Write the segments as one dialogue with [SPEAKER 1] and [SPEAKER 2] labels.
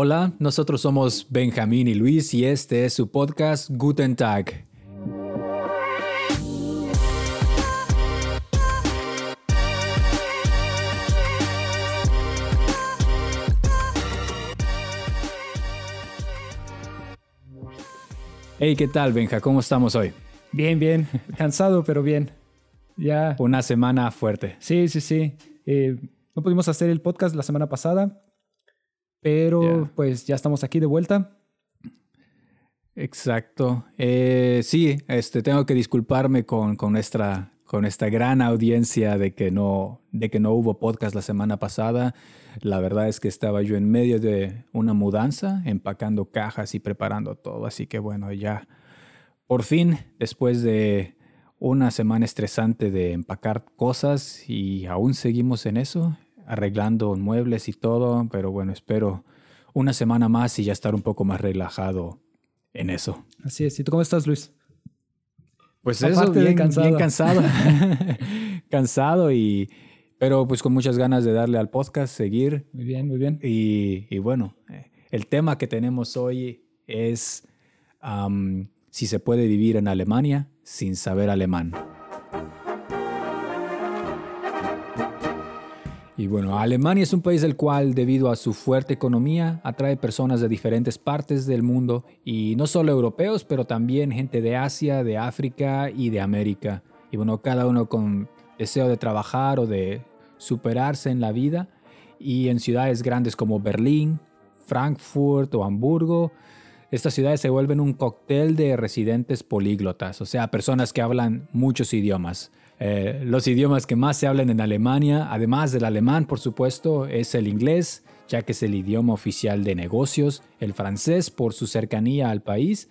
[SPEAKER 1] Hola, nosotros somos Benjamín y Luis y este es su podcast Guten Tag. Hey, ¿qué tal, Benja? ¿Cómo estamos hoy?
[SPEAKER 2] Bien, bien. Cansado, pero bien. Ya.
[SPEAKER 1] Una semana fuerte.
[SPEAKER 2] Sí, sí, sí. Eh, no pudimos hacer el podcast la semana pasada, pero pues ya estamos aquí de vuelta.
[SPEAKER 1] Exacto. Eh, sí, este, tengo que disculparme con, con, nuestra, con esta gran audiencia de que, no, de que no hubo podcast la semana pasada. La verdad es que estaba yo en medio de una mudanza, empacando cajas y preparando todo. Así que bueno, ya por fin, después de una semana estresante de empacar cosas y aún seguimos en eso, arreglando muebles y todo, pero bueno, espero una semana más y ya estar un poco más relajado en eso.
[SPEAKER 2] Así es. ¿Y tú cómo estás, Luis?
[SPEAKER 1] Pues eso, bien cansado. Bien cansado. cansado y... Pero pues con muchas ganas de darle al podcast, seguir.
[SPEAKER 2] Muy bien, muy bien.
[SPEAKER 1] Y, bueno, eh, el tema que tenemos hoy es si se puede vivir en Alemania sin saber alemán. Y bueno, Alemania es un país del cual, debido a su fuerte economía, atrae personas de diferentes partes del mundo, y no solo europeos, pero también gente de Asia, de África y de América. Y bueno, cada uno con deseo de trabajar o de superarse en la vida, y en ciudades grandes como Berlín, Frankfurt o Hamburgo, estas ciudades se vuelven un cóctel de residentes políglotas, o sea, personas que hablan muchos idiomas. Eh, los idiomas que más se hablan en Alemania, además del alemán, por supuesto, es el inglés, ya que es el idioma oficial de negocios, el francés por su cercanía al país,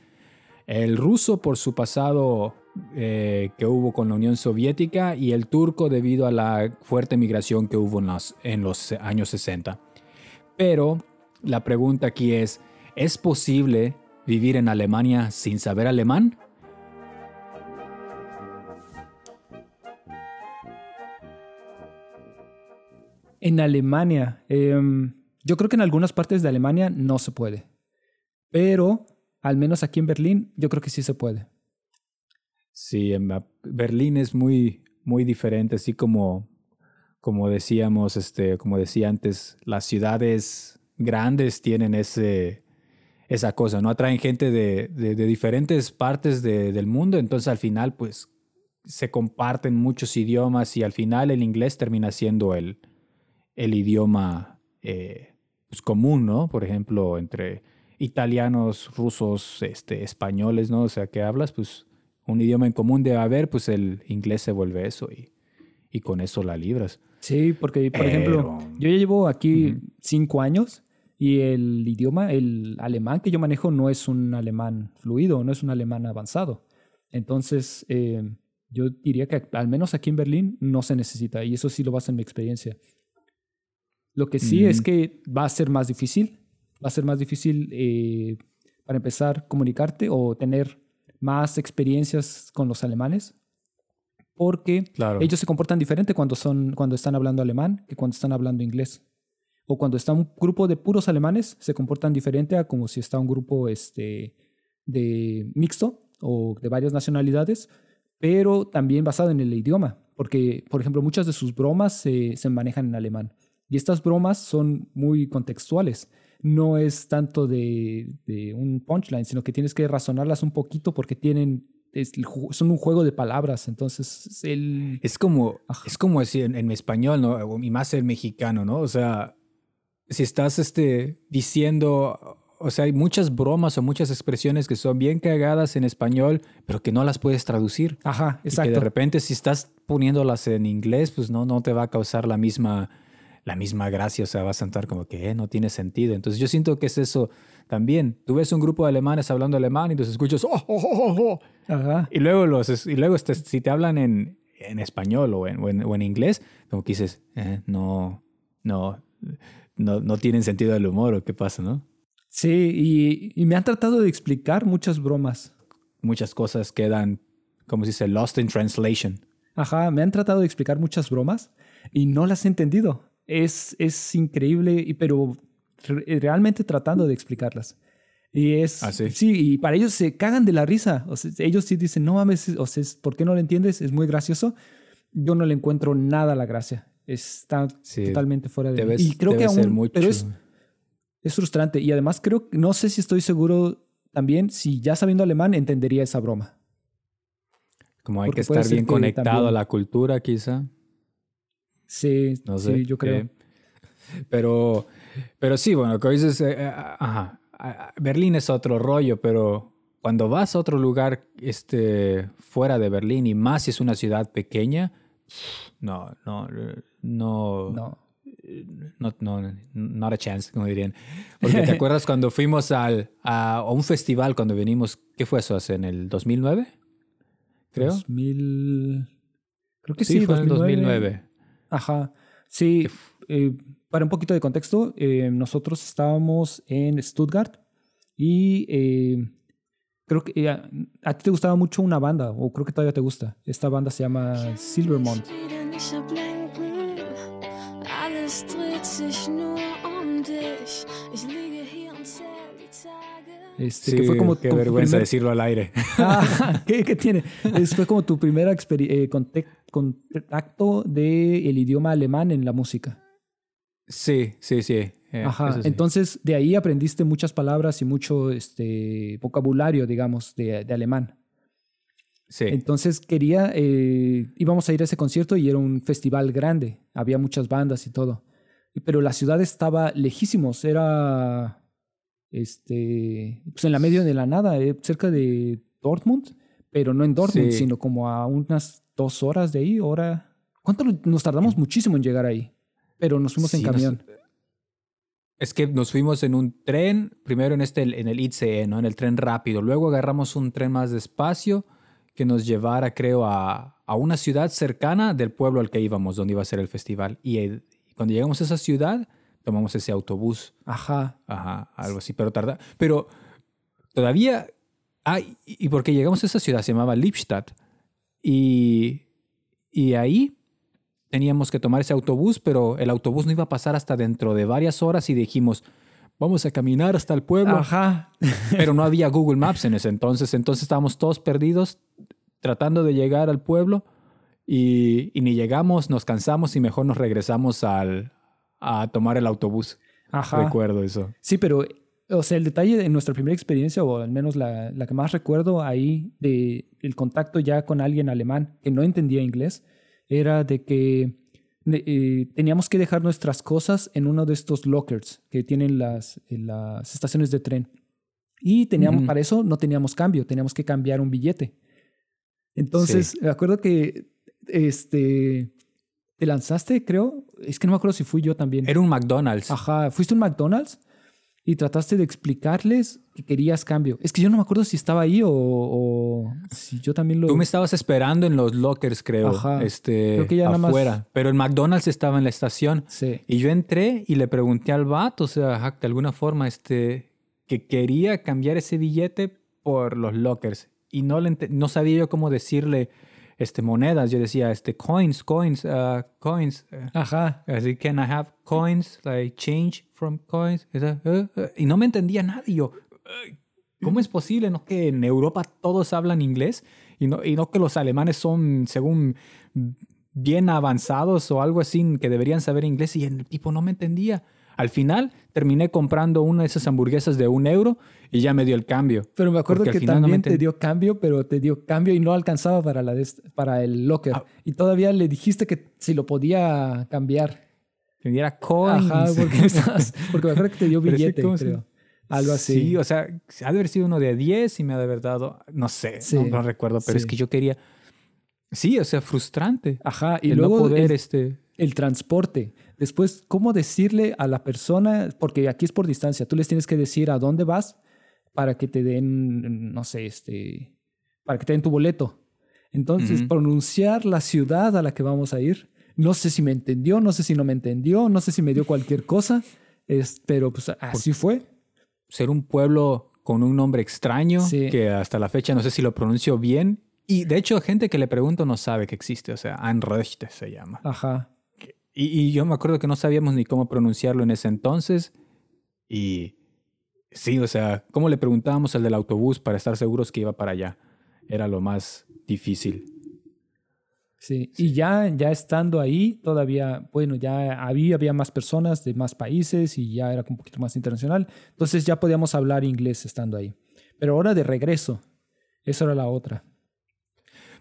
[SPEAKER 1] el ruso por su pasado eh, que hubo con la Unión Soviética y el turco debido a la fuerte migración que hubo en los, años 60. Pero la pregunta aquí es, ¿es posible vivir en Alemania sin saber alemán?
[SPEAKER 2] En Alemania, em, yo creo que en algunas partes de Alemania no se puede, pero al menos aquí en Berlín yo creo que sí se puede.
[SPEAKER 1] Sí, en Berlín es muy, muy diferente, así como, como decíamos, este, como decía antes, las ciudades grandes tienen ese, esa cosa, ¿no? Atraen gente de, de, diferentes partes del mundo, entonces al final, pues, se comparten muchos idiomas y al final el inglés termina siendo el, el idioma eh, pues, común, ¿no? Por ejemplo, entre italianos, rusos, este, españoles, ¿no? O sea, que hablas, pues un idioma en común debe haber, pues el inglés se vuelve eso y, y con eso la libras.
[SPEAKER 2] Sí, porque, por ejemplo, yo ya llevo aquí cinco años y el idioma, el alemán que yo manejo no es un alemán fluido, no es un alemán avanzado. Entonces, eh, yo diría que al menos aquí en Berlín no se necesita y eso sí lo basa en mi experiencia. Lo que sí es que va a ser más difícil, va a ser más difícil eh, para empezar comunicarte o tener más experiencias con los alemanes, porque ellos se comportan diferente cuando, son, cuando están hablando alemán que cuando están hablando inglés. O cuando está un grupo de puros alemanes, se comportan diferente a como si está un grupo este, de mixto o de varias nacionalidades, pero también basado en el idioma, porque, por ejemplo, muchas de sus bromas se, se manejan en alemán. Y estas bromas son muy contextuales. No es tanto de, un punchline, sino que tienes que razonarlas un poquito porque tienen son un juego de palabras, entonces el...
[SPEAKER 1] Es como, es como decir en, español, ¿no? Y más el mexicano, ¿no? O sea, si estás este, diciendo, o sea, hay muchas bromas o muchas expresiones que son bien cagadas en español, pero que no las puedes traducir.
[SPEAKER 2] Ajá, exacto.
[SPEAKER 1] Y que de repente si estás poniéndolas en inglés, pues no, no te va a causar la misma la misma gracia, o sea, vas a estar como que eh, no tiene sentido. Entonces yo siento que es eso también. Tú ves un grupo de alemanes hablando alemán y los escuchas, oh, oh, oh, oh y luego, los, y luego este, si te hablan en, en español o en, o en, inglés, como que dices, eh, no, no, no, no tienen sentido del humor o qué pasa, ¿no?
[SPEAKER 2] Sí, y, y me han tratado de explicar muchas bromas.
[SPEAKER 1] Muchas cosas quedan, como se dice, lost in translation.
[SPEAKER 2] Ajá, me han tratado de explicar muchas bromas y no las he entendido es, es increíble, pero realmente tratando de explicarlas. Y es.
[SPEAKER 1] Ah, sí.
[SPEAKER 2] sí. y para ellos se cagan de la risa. O sea, ellos sí dicen, no mames, o sea, ¿por qué no lo entiendes? Es muy gracioso. Yo no le encuentro nada a la gracia. Está totalmente fuera de.
[SPEAKER 1] Debes, y creo que aún. Mucho.
[SPEAKER 2] Pero es, es frustrante. Y además creo, no sé si estoy seguro también, si ya sabiendo alemán, entendería esa broma.
[SPEAKER 1] Como hay que estar bien conectado a la cultura, quizá.
[SPEAKER 2] Sí, no sé, sí, yo creo.
[SPEAKER 1] pero, pero sí, bueno, que dices, eh, eh, ajá, Berlín es otro rollo, pero cuando vas a otro lugar este, fuera de Berlín y más si es una ciudad pequeña, no, no, no.
[SPEAKER 2] No.
[SPEAKER 1] No, no, not a chance, como dirían. Porque te acuerdas cuando fuimos al, a, un festival, cuando venimos, ¿qué fue eso? ¿En el 2009? Creo.
[SPEAKER 2] 2000... Creo que sí,
[SPEAKER 1] sí fue en el 2009.
[SPEAKER 2] Ajá. Sí, eh, para un poquito de contexto, eh, nosotros estábamos en Stuttgart y eh, creo que a, ti te gustaba mucho una banda, o creo que todavía te gusta. Esta banda se llama Silvermont.
[SPEAKER 1] Este, que fue como qué vergüenza decirlo al aire.
[SPEAKER 2] Ah, ¿qué, tiene? fue como tu primera eh, contacto del el idioma alemán en la música.
[SPEAKER 1] Sí, sí, sí.
[SPEAKER 2] Eh, Ajá. Entonces, de ahí aprendiste muchas palabras y mucho este, vocabulario, digamos, de, alemán.
[SPEAKER 1] Sí.
[SPEAKER 2] Entonces quería, eh, íbamos a ir a ese concierto y era un festival grande, había muchas bandas y todo. Pero la ciudad estaba lejísimos, era este, pues en la medio de la nada, eh, cerca de Dortmund, pero no en Dortmund, sino como a unas dos horas de ahí, hora. ¿Cuánto nos tardamos muchísimo en llegar ahí? Pero nos fuimos en camión.
[SPEAKER 1] es que nos fuimos en un tren, primero en este, en el ICE, ¿no? En el tren rápido. Luego agarramos un tren más despacio que nos llevara, creo, a, a una ciudad cercana del pueblo al que íbamos, donde iba a ser el festival. Y, y cuando llegamos a esa ciudad, tomamos ese autobús.
[SPEAKER 2] Ajá.
[SPEAKER 1] Ajá, algo así, pero tarda. Pero todavía hay, y porque llegamos a esa ciudad, se llamaba Lippstadt, y, y ahí teníamos que tomar ese autobús, pero el autobús no iba a pasar hasta dentro de varias horas y dijimos, vamos a caminar hasta el pueblo.
[SPEAKER 2] Ajá.
[SPEAKER 1] Pero no había Google Maps en ese entonces, entonces estábamos todos perdidos tratando de llegar al pueblo y, y ni llegamos, nos cansamos y mejor nos regresamos al, a tomar el autobús.
[SPEAKER 2] Ajá.
[SPEAKER 1] Recuerdo eso.
[SPEAKER 2] Sí, pero, o sea, el detalle de nuestra primera experiencia, o al menos la, la que más recuerdo ahí de el contacto ya con alguien alemán que no entendía inglés, era de que eh, teníamos que dejar nuestras cosas en uno de estos lockers que tienen las, las estaciones de tren. Y teníamos, para eso no teníamos cambio, teníamos que cambiar un billete. Entonces, me acuerdo que este, te lanzaste, creo. Es que no me acuerdo si fui yo también.
[SPEAKER 1] Era un McDonald's.
[SPEAKER 2] Ajá, fuiste un McDonald's y trataste de explicarles que querías cambio. Es que yo no me acuerdo si estaba ahí o, si yo también lo.
[SPEAKER 1] Tú me estabas esperando en los lockers, creo. Ajá. Este, creo que ya afuera. Nada más... Pero el McDonald's estaba en la estación.
[SPEAKER 2] Sí.
[SPEAKER 1] Y yo entré y le pregunté al vato, o sea, de alguna forma, este, que quería cambiar ese billete por los lockers. Y no, le no sabía yo cómo decirle este, monedas. Yo decía, este, coins, coins, uh, coins.
[SPEAKER 2] Ajá.
[SPEAKER 1] Así, can I have coins, like change from coins? Uh, uh, y no me entendía nada. Y yo, ¿cómo es posible? ¿No que en Europa todos hablan inglés? Y no, y no que los alemanes son, según bien avanzados o algo así, que deberían saber inglés. Y el tipo no me entendía. Al final terminé comprando una de esas hamburguesas de un euro y ya me dio el cambio.
[SPEAKER 2] Pero me acuerdo que también te dio cambio, pero te dio cambio y no alcanzaba para, la para el locker. Ah. Y todavía le dijiste que si lo podía cambiar.
[SPEAKER 1] Que diera coins.
[SPEAKER 2] Ajá, porque, me acuerdo que te dio billete, creo. Algo así.
[SPEAKER 1] Sí, o sea, ha de haber sido uno de 10 y me ha de haber dado, no sé, no, recuerdo, pero es que yo quería... Sí, o sea, frustrante.
[SPEAKER 2] Ajá, y luego poder, este... el transporte. Después, ¿cómo decirle a la persona? Porque aquí es por distancia. Tú les tienes que decir a dónde vas para que te den, no sé, este, para que te den tu boleto. Entonces, pronunciar la ciudad a la que vamos a ir. No sé si me entendió, no sé si no me entendió, no sé si me dio cualquier cosa, es, pero pues así fue.
[SPEAKER 1] Ser un pueblo con un nombre extraño, que hasta la fecha no sé si lo pronuncio bien. Y de hecho, gente que le pregunto no sabe que existe, o sea, Anrechte se llama.
[SPEAKER 2] Ajá.
[SPEAKER 1] Y, yo me acuerdo que no sabíamos ni cómo pronunciarlo en ese entonces. Y sí, o sea, ¿cómo le preguntábamos al del autobús para estar seguros que iba para allá? Era lo más difícil.
[SPEAKER 2] Sí, y ya, ya estando ahí, todavía, bueno, ya había, había más personas de más países y ya era un poquito más internacional. Entonces ya podíamos hablar inglés estando ahí. Pero ahora de regreso, esa era la otra.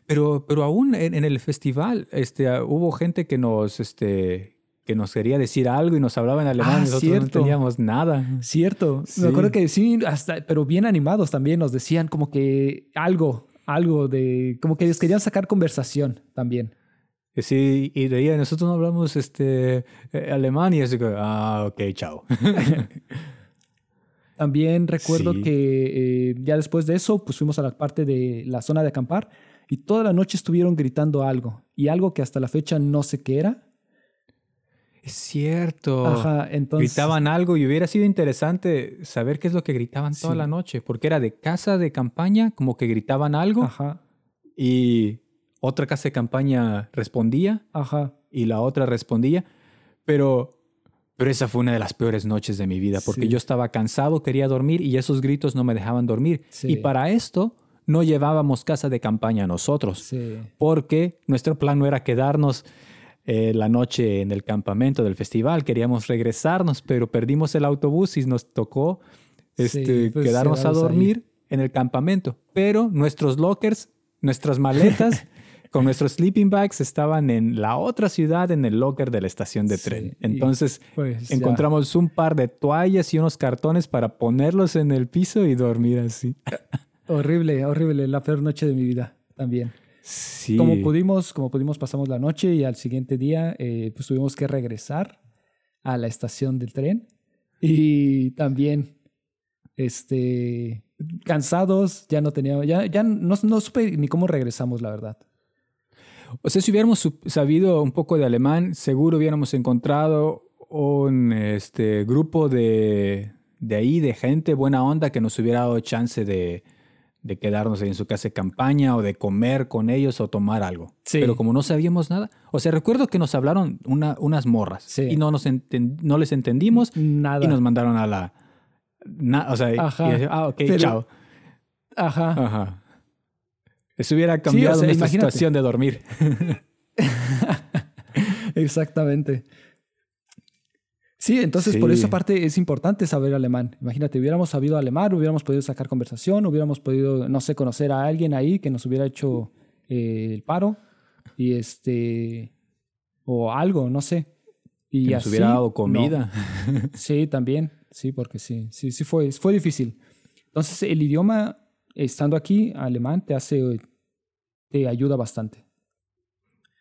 [SPEAKER 1] Pero, pero aún en, el festival este, hubo gente que nos, este, que nos quería decir algo y nos hablaba en alemán y ah, nosotros no teníamos nada.
[SPEAKER 2] Cierto. Me acuerdo que sí, hasta, pero bien animados también nos decían como que algo, algo de, como que les querían sacar conversación también.
[SPEAKER 1] Sí, y de ahí nosotros no hablamos este, eh, alemán y así que, ah, ok, chao.
[SPEAKER 2] También recuerdo que eh, ya después de eso, pues fuimos a la parte de la zona de acampar y toda la noche estuvieron gritando algo y algo que hasta la fecha no sé qué era.
[SPEAKER 1] Es cierto. Ajá, entonces. Gritaban algo y hubiera sido interesante saber qué es lo que gritaban toda la noche, porque era de casa de campaña, como que gritaban algo. Ajá. Y otra casa de campaña respondía. Ajá. Y la otra respondía. Pero pero esa fue una de las peores noches de mi vida porque yo estaba cansado, quería dormir y esos gritos no me dejaban dormir. Y para esto no llevábamos casa de campaña nosotros porque nuestro plan no era quedarnos eh, la noche en el campamento del festival, queríamos regresarnos, pero perdimos el autobús y nos tocó este, pues, quedarnos a dormir en el campamento. Pero nuestros lockers, nuestras maletas con nuestros sleeping bags estaban en la otra ciudad, en el locker de la estación de tren. Entonces pues, encontramos un par de toallas y unos cartones para ponerlos en el piso y dormir así.
[SPEAKER 2] Horrible, horrible. La peor noche de mi vida también. Sí. Como pudimos, como pudimos pasamos la noche y al siguiente día eh, pues tuvimos que regresar a la estación del tren y también este cansados, ya no teníamos, ya, ya no, no supe ni cómo regresamos, la verdad.
[SPEAKER 1] O sea, si hubiéramos sabido un poco de alemán, seguro hubiéramos encontrado un este, grupo de, de ahí, de gente buena onda que nos hubiera dado chance de, de quedarnos en su casa de campaña o de comer con ellos o tomar algo. Pero como no sabíamos nada, o sea, recuerdo que nos hablaron una, unas morras y no, nos no les entendimos nada. y nos mandaron a la... o sea, Ajá. ah, ok, chao. Ajá. Ajá. Eso hubiera cambiado nuestra situación de dormir.
[SPEAKER 2] Exactamente. Sí, entonces por esa parte es importante saber alemán. Imagínate, hubiéramos sabido alemán, hubiéramos podido sacar conversación, hubiéramos podido, no sé, conocer a alguien ahí que nos hubiera hecho eh, el paro y este o algo, no sé.
[SPEAKER 1] Y que nos hubiera dado comida.
[SPEAKER 2] Sí, también, sí, porque sí, sí, sí fue, fue difícil. Entonces el idioma estando aquí, alemán te hace, te ayuda bastante.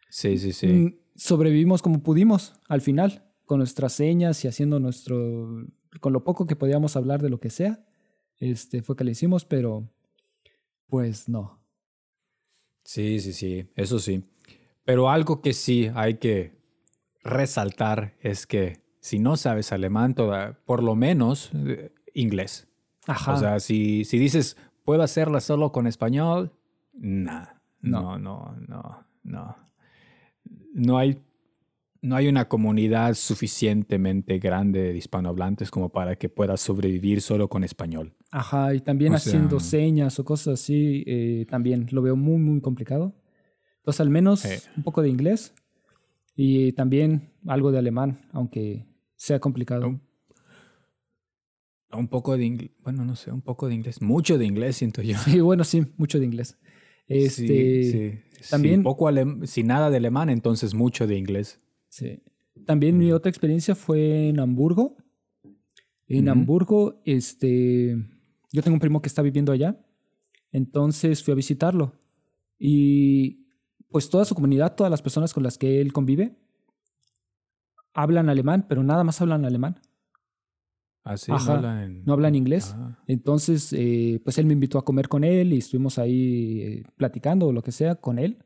[SPEAKER 1] Sí, sí, sí. Mm,
[SPEAKER 2] sobrevivimos como pudimos al final, con nuestras señas y haciendo nuestro, con lo poco que podíamos hablar de lo que sea. Este fue que le hicimos, pero pues no.
[SPEAKER 1] Sí, sí, sí, eso sí. Pero algo que sí hay que resaltar es que si no sabes alemán, toda, por lo menos eh, inglés. Ajá. O sea, si, si dices, ¿Puedo hacerla solo con español? no, no, no, no. No hay, no hay una comunidad suficientemente grande de hispanohablantes como para que puedas sobrevivir solo con español.
[SPEAKER 2] Ajá, y también haciendo señas o cosas así, eh, también lo veo muy, muy complicado. Entonces, al menos un poco de inglés y también algo de alemán, aunque sea complicado.
[SPEAKER 1] Un poco de inglés, bueno, no sé, un poco de inglés, mucho de inglés siento yo.
[SPEAKER 2] Sí, bueno, sí, mucho de inglés. Este, sí, también,
[SPEAKER 1] poco sin nada de alemán, entonces mucho de inglés.
[SPEAKER 2] Sí. También mi otra experiencia fue en Hamburgo. En Hamburgo, este, yo tengo un primo que está viviendo allá, entonces fui a visitarlo. Y pues toda su comunidad, todas las personas con las que él convive, hablan alemán, pero nada más hablan alemán.
[SPEAKER 1] Ah, no, hablan
[SPEAKER 2] no hablan inglés. Entonces, eh, pues él me invitó a comer con él y estuvimos ahí eh, platicando o lo que sea con él.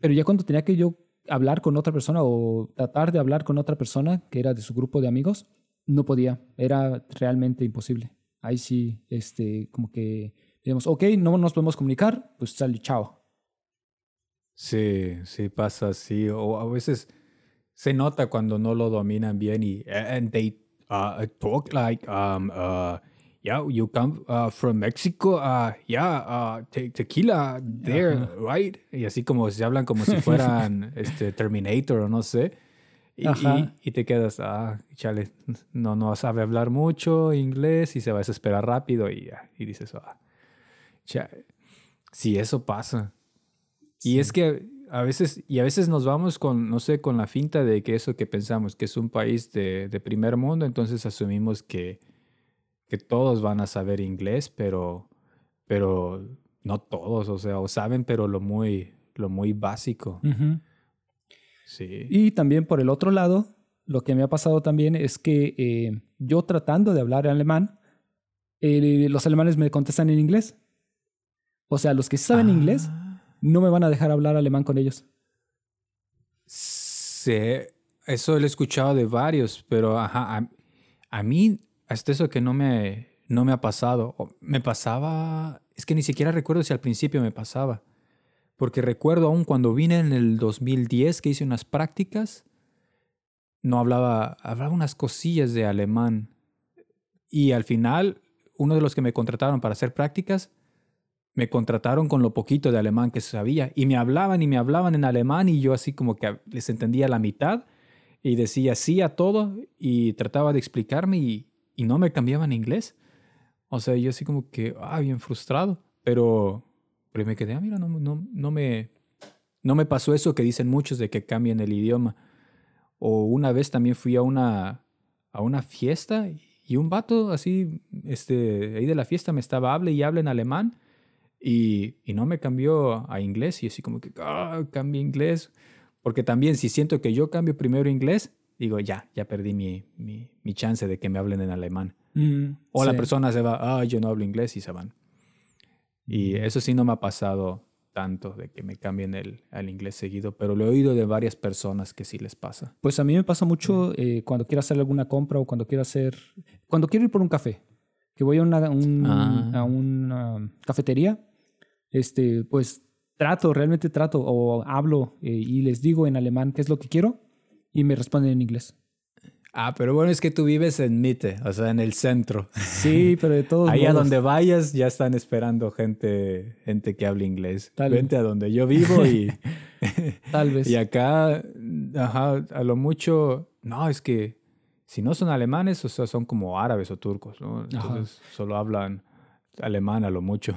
[SPEAKER 2] Pero ya cuando tenía que yo hablar con otra persona o tratar de hablar con otra persona que era de su grupo de amigos, no podía. Era realmente imposible. Ahí sí, este, como que digamos, ok, no nos podemos comunicar, pues sale, chao.
[SPEAKER 1] Sí, sí pasa así. O a veces se nota cuando no lo dominan bien y and they uh, talk like, um, uh, yeah, you come uh, from Mexico, uh, yeah, uh, te tequila there, right? Y así como se hablan como si fueran este, Terminator o no sé. Y, y, te quedas, ah, chale, no, no sabe hablar mucho inglés y se va a desesperar rápido y, y dices, ah, chale. Sí, eso pasa. Y es que a veces, y a veces nos vamos con, no sé, con la finta de que eso que pensamos, que es un país de, de primer mundo, entonces asumimos que, que todos van a saber inglés, pero, pero no todos, o sea, o saben, pero lo muy, lo muy básico.
[SPEAKER 2] Sí. Y también por el otro lado, lo que me ha pasado también es que eh, yo tratando de hablar alemán, eh, los alemanes me contestan en inglés. O sea, los que saben inglés ah. no me van a dejar hablar alemán con ellos.
[SPEAKER 1] Sí, eso lo he escuchado de varios, pero ajá, a, a mí hasta eso que no me, no me ha pasado. Me pasaba, es que ni siquiera recuerdo si al principio me pasaba. Porque recuerdo aún cuando vine en el 2010 que hice unas prácticas, no hablaba, hablaba unas cosillas de alemán. Y al final, uno de los que me contrataron para hacer prácticas, me contrataron con lo poquito de alemán que sabía. Y me hablaban y me hablaban en alemán y yo así como que les entendía la mitad y decía sí a todo y trataba de explicarme y, y no me cambiaban inglés. O sea, yo así como que, ah, bien frustrado. Pero, pero me quedé, ah, mira, no, no, no, me, no me pasó eso que dicen muchos de que cambien el idioma. O una vez también fui a una, a una fiesta y un vato así, este, ahí de la fiesta me estaba hable y hable en alemán y, y no me cambió a inglés y así como que, ah, cambie inglés. Porque también si siento que yo cambio primero inglés, digo, ya, ya perdí mi, mi, mi chance de que me hablen en alemán. Mm, o la persona se va, ah, yo no hablo inglés y se van. Y mm. eso sí no me ha pasado tanto de que me cambien el, al inglés seguido, pero lo he oído de varias personas que sí les pasa.
[SPEAKER 2] Pues a mí me pasa mucho eh, cuando quiero hacer alguna compra o cuando quiero hacer, cuando quiero ir por un café, que voy a una, ah. a una cafetería, este, pues trato, realmente trato o hablo eh, y les digo en alemán qué es lo que quiero y me responden en inglés.
[SPEAKER 1] Ah, pero bueno, es que tú vives en Mitte, o sea, en el centro.
[SPEAKER 2] Sí, pero de todos
[SPEAKER 1] Ahí a donde vayas ya están esperando gente, gente que hable inglés. Vente a donde yo vivo y...
[SPEAKER 2] Tal vez.
[SPEAKER 1] Y acá, ajá, a lo mucho... No, es que si no son alemanes, o sea, son como árabes o turcos, ¿no? Entonces solo hablan alemán a lo mucho.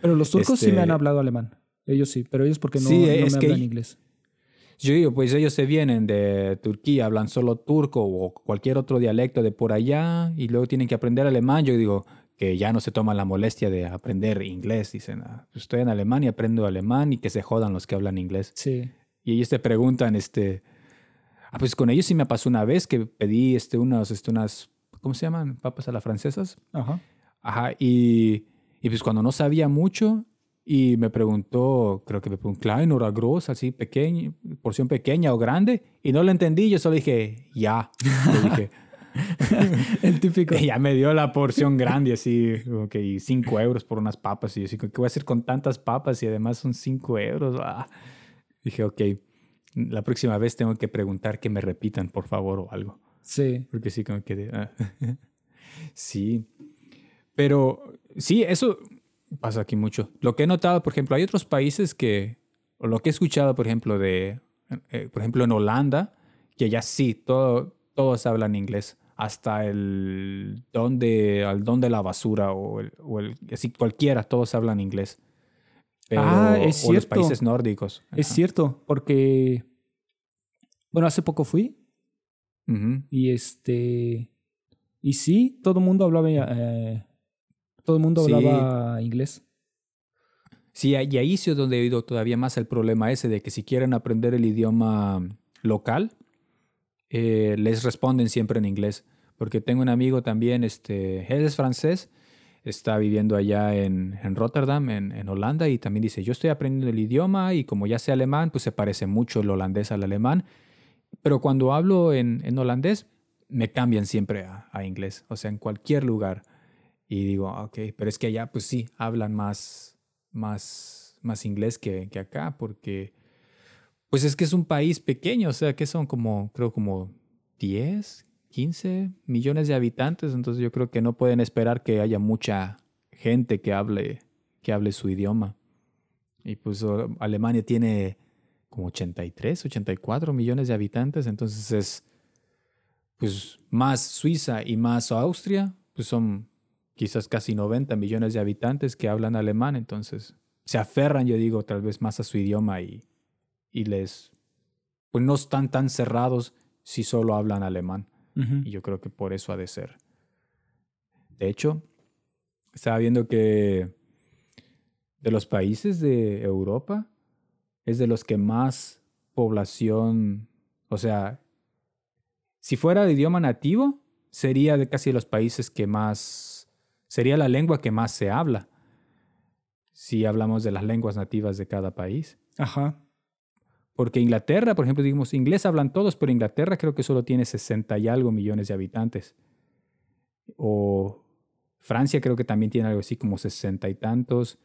[SPEAKER 2] Pero los turcos sí me han este hablado alemán. Ellos sí, pero ellos porque no, sí, no me hablan inglés.
[SPEAKER 1] Yo digo, pues ellos se vienen de Turquía, hablan solo turco o cualquier otro dialecto de por allá y luego tienen que aprender alemán. Yo digo que ya no se toman la molestia de aprender inglés. Dicen, ah, pues estoy en Alemania, aprendo alemán y que se jodan los que hablan inglés.
[SPEAKER 2] Sí.
[SPEAKER 1] Y ellos te preguntan, este, ah, pues con ellos sí me pasó una vez que pedí este, unas, este, unas, ¿cómo se llaman? Papas a las francesas.
[SPEAKER 2] Ajá.
[SPEAKER 1] Ajá. Y, y pues cuando no sabía mucho, y me preguntó, creo que me preguntó, klein o gross, así pequeña, porción pequeña o grande. Y no lo entendí, yo solo dije, ya. dije,
[SPEAKER 2] el típico.
[SPEAKER 1] Ya me dio la porción grande, así, ok, cinco euros por unas papas. Y yo así, ¿qué voy a hacer con tantas papas? Y además son cinco euros. Ah. Dije, ok, la próxima vez tengo que preguntar que me repitan, por favor, o algo.
[SPEAKER 2] Sí.
[SPEAKER 1] Porque sí que me quedé. Ah. sí. Pero sí, eso pasa aquí mucho. Lo que he notado, por ejemplo, hay otros países que, o lo que he escuchado, por ejemplo, de, eh, por ejemplo, en Holanda, que ya sí, todo, todos hablan inglés, hasta el don de, al don de la basura o, el, o el, así cualquiera, todos hablan inglés.
[SPEAKER 2] ah, es cierto. O
[SPEAKER 1] los países nórdicos.
[SPEAKER 2] Es cierto, porque, bueno, hace poco fui y este, y sí, todo el mundo hablaba eh, todo el mundo hablaba inglés.
[SPEAKER 1] Sí, y ahí sí es donde he oído todavía más el problema ese de que si quieren aprender el idioma local, eh, les responden siempre en inglés. Porque tengo un amigo también, este, él es francés, está viviendo allá en, en Rotterdam, en, en, Holanda, y también dice, yo estoy aprendiendo el idioma y como ya sé alemán, pues se parece mucho el holandés al alemán. Pero cuando hablo en, en holandés, me cambian siempre a, a, inglés, o sea, en cualquier lugar. Y digo, ah, ok, pero es que allá pues sí, hablan más, más, más inglés que, que acá, porque pues es que es un país pequeño, o sea, que son como, creo como 10, 15 millones de habitantes, entonces yo creo que no pueden esperar que haya mucha gente que hable, que hable su idioma. Y pues Alemania tiene como 83, 84 millones de habitantes, entonces es pues más Suiza y más Austria, pues son quizás casi 90 millones de habitantes que hablan alemán, entonces se aferran, yo digo, tal vez más a su idioma y, y les, pues no están tan cerrados si solo hablan alemán. Y yo creo que por eso ha de ser. De hecho, estaba viendo que de los países de Europa es de los que más población, o sea, si fuera de idioma nativo, sería de casi los países que más, sería la lengua que más se habla. Si hablamos de las lenguas nativas de cada país.
[SPEAKER 2] Ajá.
[SPEAKER 1] Porque Inglaterra, por ejemplo, digamos, inglés hablan todos, pero Inglaterra creo que solo tiene 60 y algo millones de habitantes. O Francia creo que también tiene algo así como 60 y tantos.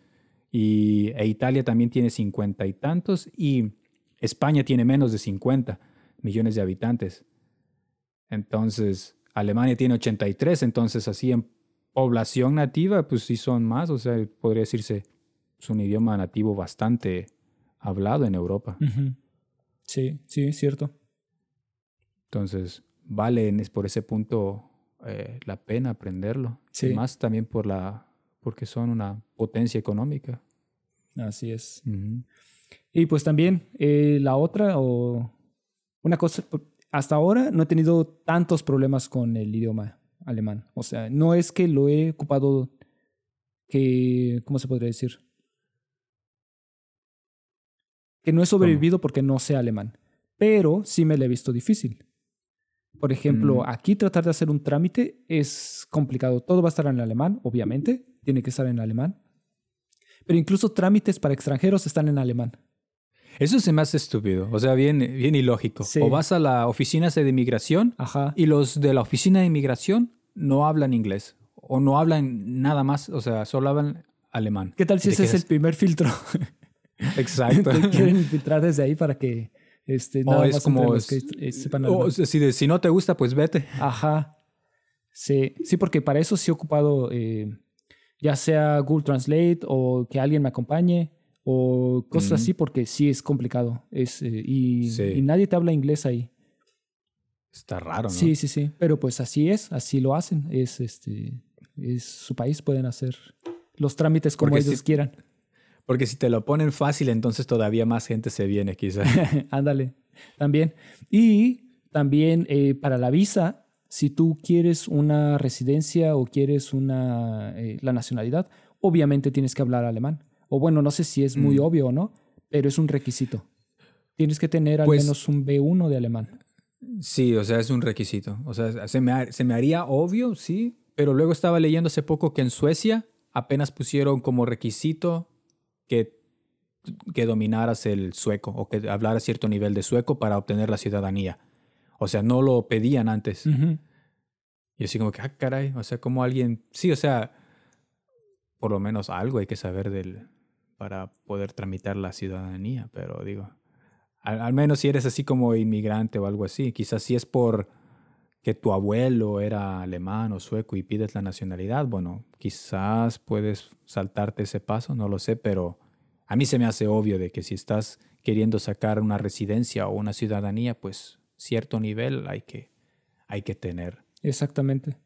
[SPEAKER 1] Y e Italia también tiene 50 y tantos. Y España tiene menos de 50 millones de habitantes. Entonces, Alemania tiene 83. Entonces, así en población nativa, pues sí son más. O sea, podría decirse, es un idioma nativo bastante hablado en Europa.
[SPEAKER 2] Sí, sí, es cierto.
[SPEAKER 1] Entonces, vale por ese punto eh, la pena aprenderlo. Sí. más también por la, porque son una potencia económica.
[SPEAKER 2] Así es. Y pues también eh, la otra, o una cosa, hasta ahora no he tenido tantos problemas con el idioma alemán. O sea, no es que lo he ocupado que, ¿cómo se podría decir? que no he sobrevivido porque no sé alemán, pero sí me lo he visto difícil. Por ejemplo, mm. aquí tratar de hacer un trámite es complicado. Todo va a estar en alemán, obviamente, tiene que estar en alemán. Pero incluso trámites para extranjeros están en alemán.
[SPEAKER 1] Eso se me hace estúpido, o sea, bien, bien ilógico. O vas a la oficina de inmigración y los de la oficina de inmigración no hablan inglés o no hablan nada más, o sea, solo hablan alemán.
[SPEAKER 2] ¿Qué tal si ese es el primer filtro?
[SPEAKER 1] Exacto.
[SPEAKER 2] quieren infiltrar desde ahí para que este,
[SPEAKER 1] nada es como que sepan o, si, si, no te gusta, pues vete.
[SPEAKER 2] Ajá. Sí, sí, porque para eso sí he ocupado eh, ya sea Google Translate o que alguien me acompañe o cosas así, porque sí es complicado. Es, eh, y, y, nadie te habla inglés ahí.
[SPEAKER 1] Está raro, ¿no?
[SPEAKER 2] Sí, sí, sí. Pero pues así es, así lo hacen. Es este es su país, pueden hacer los trámites como ellos quieran.
[SPEAKER 1] Porque si te lo ponen fácil, entonces todavía más gente se viene, quizás.
[SPEAKER 2] Ándale, también. Y también eh, para la visa, si tú quieres una residencia o quieres una, eh, la nacionalidad, obviamente tienes que hablar alemán. O bueno, no sé si es muy mm. obvio o no, pero es un requisito. Tienes que tener al pues menos un B1 de alemán.
[SPEAKER 1] Sí, o sea, es un requisito. O sea, se me, se me haría obvio, sí, pero luego estaba leyendo hace poco que en Suecia apenas pusieron como requisito que, que dominaras el sueco o que hablaras cierto nivel de sueco para obtener la ciudadanía. O sea, no lo pedían antes. Y así como que, ah, caray, o sea, como alguien, sí, o sea, por lo menos algo hay que saber del, para poder tramitar la ciudadanía, pero digo, al, al, menos si eres así como inmigrante o algo así, quizás si es por que tu abuelo era alemán o sueco y pides la nacionalidad, bueno, quizás puedes saltarte ese paso, no lo sé, pero a mí se me hace obvio de que si estás queriendo sacar una residencia o una ciudadanía, pues cierto nivel hay que, hay que tener.
[SPEAKER 2] Exactamente.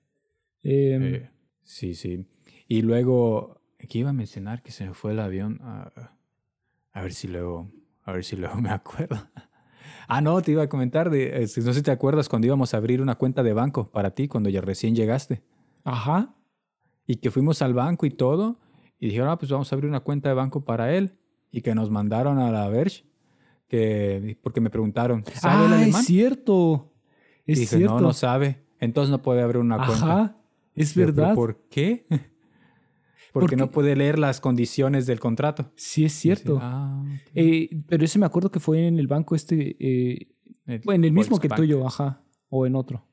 [SPEAKER 2] Em,
[SPEAKER 1] eh, sí, sí. Y luego, aquí iba a mencionar que se me fue el avión. A, a ver si luego, a ver si luego me acuerdo. Ah, no, te iba a comentar, de, no sé si te acuerdas cuando íbamos a abrir una cuenta de banco para ti, cuando ya recién llegaste.
[SPEAKER 2] Ajá.
[SPEAKER 1] Y que fuimos al banco y todo, y dijeron, ah, pues vamos a abrir una cuenta de banco para él. Y que nos mandaron a la Verge, que, porque me preguntaron,
[SPEAKER 2] ¿sabe ah, es cierto. Es
[SPEAKER 1] y
[SPEAKER 2] dije, cierto.
[SPEAKER 1] no, no sabe. Entonces no puede abrir una cuenta. Ajá,
[SPEAKER 2] es verdad.
[SPEAKER 1] ¿Por qué? Porque, no puede leer las condiciones del contrato.
[SPEAKER 2] Sí, es cierto. Ah, eh, pero ese me acuerdo que fue en el banco este, eh, en el mismo que tuyo, ajá, o en otro.